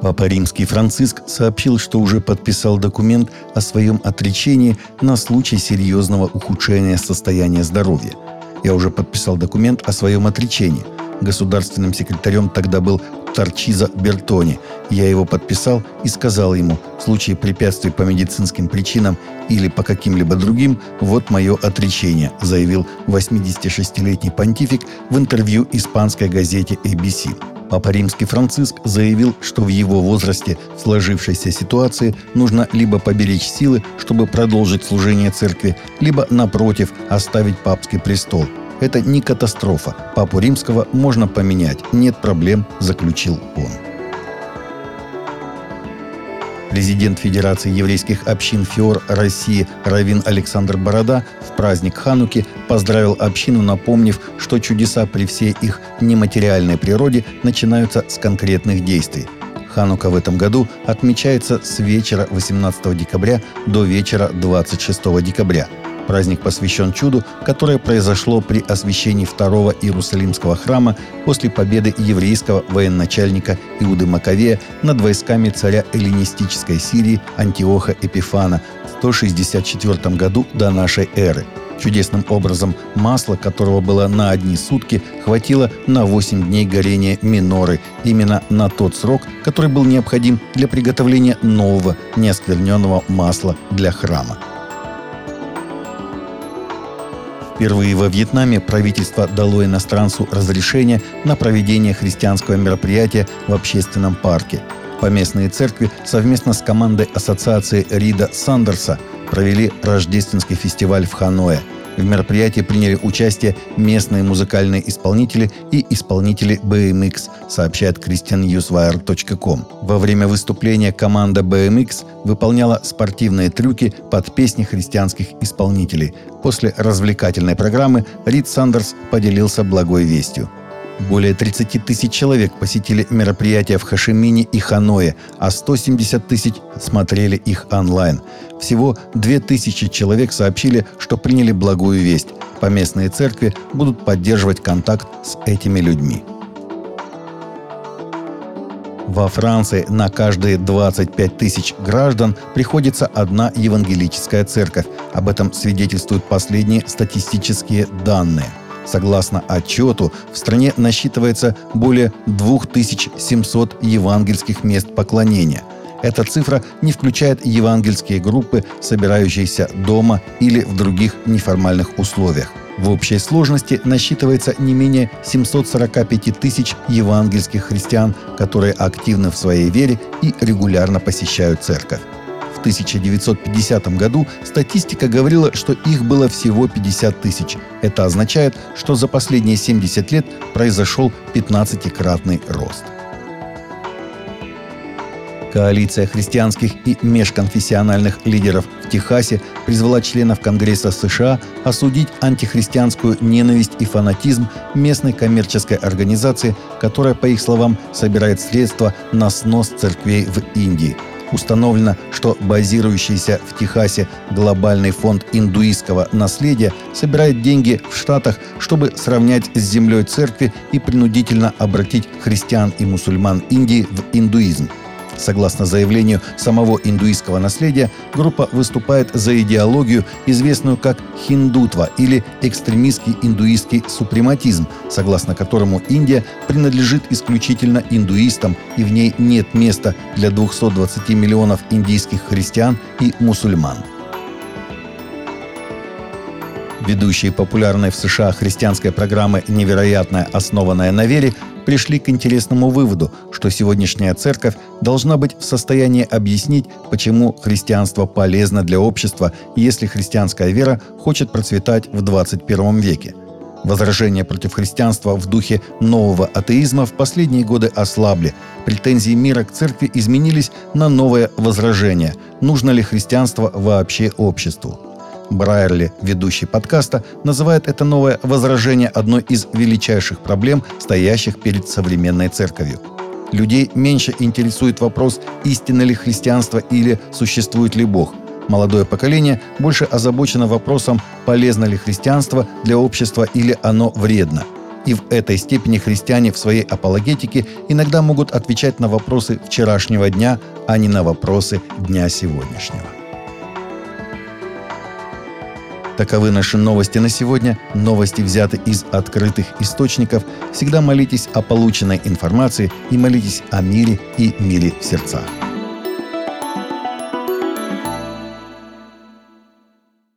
Папа Римский Франциск сообщил, что уже подписал документ о своем отречении на случай серьезного ухудшения состояния здоровья. Я уже подписал документ о своем отречении. Государственным секретарем тогда был Торчиза Бертони. Я его подписал и сказал ему, в случае препятствий по медицинским причинам или по каким-либо другим, вот мое отречение, заявил 86-летний понтифик в интервью испанской газете ABC. Папа Римский Франциск заявил, что в его возрасте в сложившейся ситуации нужно либо поберечь силы, чтобы продолжить служение церкви, либо, напротив, оставить папский престол. Это не катастрофа. Папу Римского можно поменять. Нет проблем, заключил он. Президент Федерации еврейских общин ФИОР России Равин Александр Борода в праздник Хануки поздравил общину, напомнив, что чудеса при всей их нематериальной природе начинаются с конкретных действий. Ханука в этом году отмечается с вечера 18 декабря до вечера 26 декабря – Праздник посвящен чуду, которое произошло при освящении второго Иерусалимского храма после победы еврейского военачальника Иуды Маковея над войсками царя эллинистической Сирии Антиоха Эпифана в 164 году до нашей эры. Чудесным образом масла, которого было на одни сутки, хватило на 8 дней горения миноры, именно на тот срок, который был необходим для приготовления нового неоскверненного масла для храма. Впервые во Вьетнаме правительство дало иностранцу разрешение на проведение христианского мероприятия в общественном парке. Поместные церкви совместно с командой ассоциации Рида Сандерса провели рождественский фестиваль в Ханое – в мероприятии приняли участие местные музыкальные исполнители и исполнители BMX, сообщает christiannewswire.com. Во время выступления команда BMX выполняла спортивные трюки под песни христианских исполнителей. После развлекательной программы Рид Сандерс поделился благой вестью. Более 30 тысяч человек посетили мероприятия в Хашимине и Ханое, а 170 тысяч смотрели их онлайн. Всего 2000 человек сообщили, что приняли благую весть. Поместные церкви будут поддерживать контакт с этими людьми. Во Франции на каждые 25 тысяч граждан приходится одна евангелическая церковь. Об этом свидетельствуют последние статистические данные – Согласно отчету, в стране насчитывается более 2700 евангельских мест поклонения. Эта цифра не включает евангельские группы, собирающиеся дома или в других неформальных условиях. В общей сложности насчитывается не менее 745 тысяч евангельских христиан, которые активны в своей вере и регулярно посещают церковь. В 1950 году статистика говорила, что их было всего 50 тысяч. Это означает, что за последние 70 лет произошел 15-кратный рост. Коалиция христианских и межконфессиональных лидеров в Техасе призвала членов Конгресса США осудить антихристианскую ненависть и фанатизм местной коммерческой организации, которая, по их словам, собирает средства на снос церквей в Индии – Установлено, что базирующийся в Техасе глобальный фонд индуистского наследия собирает деньги в Штатах, чтобы сравнять с землей церкви и принудительно обратить христиан и мусульман Индии в индуизм. Согласно заявлению самого индуистского наследия, группа выступает за идеологию, известную как хиндутва или экстремистский индуистский супрематизм, согласно которому Индия принадлежит исключительно индуистам и в ней нет места для 220 миллионов индийских христиан и мусульман. Ведущие популярной в США христианской программы «Невероятная, основанная на вере» пришли к интересному выводу, что сегодняшняя церковь должна быть в состоянии объяснить, почему христианство полезно для общества, если христианская вера хочет процветать в 21 веке. Возражения против христианства в духе нового атеизма в последние годы ослабли. Претензии мира к церкви изменились на новое возражение. Нужно ли христианство вообще обществу? Брайерли, ведущий подкаста, называет это новое возражение одной из величайших проблем, стоящих перед современной церковью. Людей меньше интересует вопрос, истинно ли христианство или существует ли Бог. Молодое поколение больше озабочено вопросом, полезно ли христианство для общества или оно вредно. И в этой степени христиане в своей апологетике иногда могут отвечать на вопросы вчерашнего дня, а не на вопросы дня сегодняшнего. Таковы наши новости на сегодня. Новости взяты из открытых источников. Всегда молитесь о полученной информации и молитесь о мире и мире в сердцах.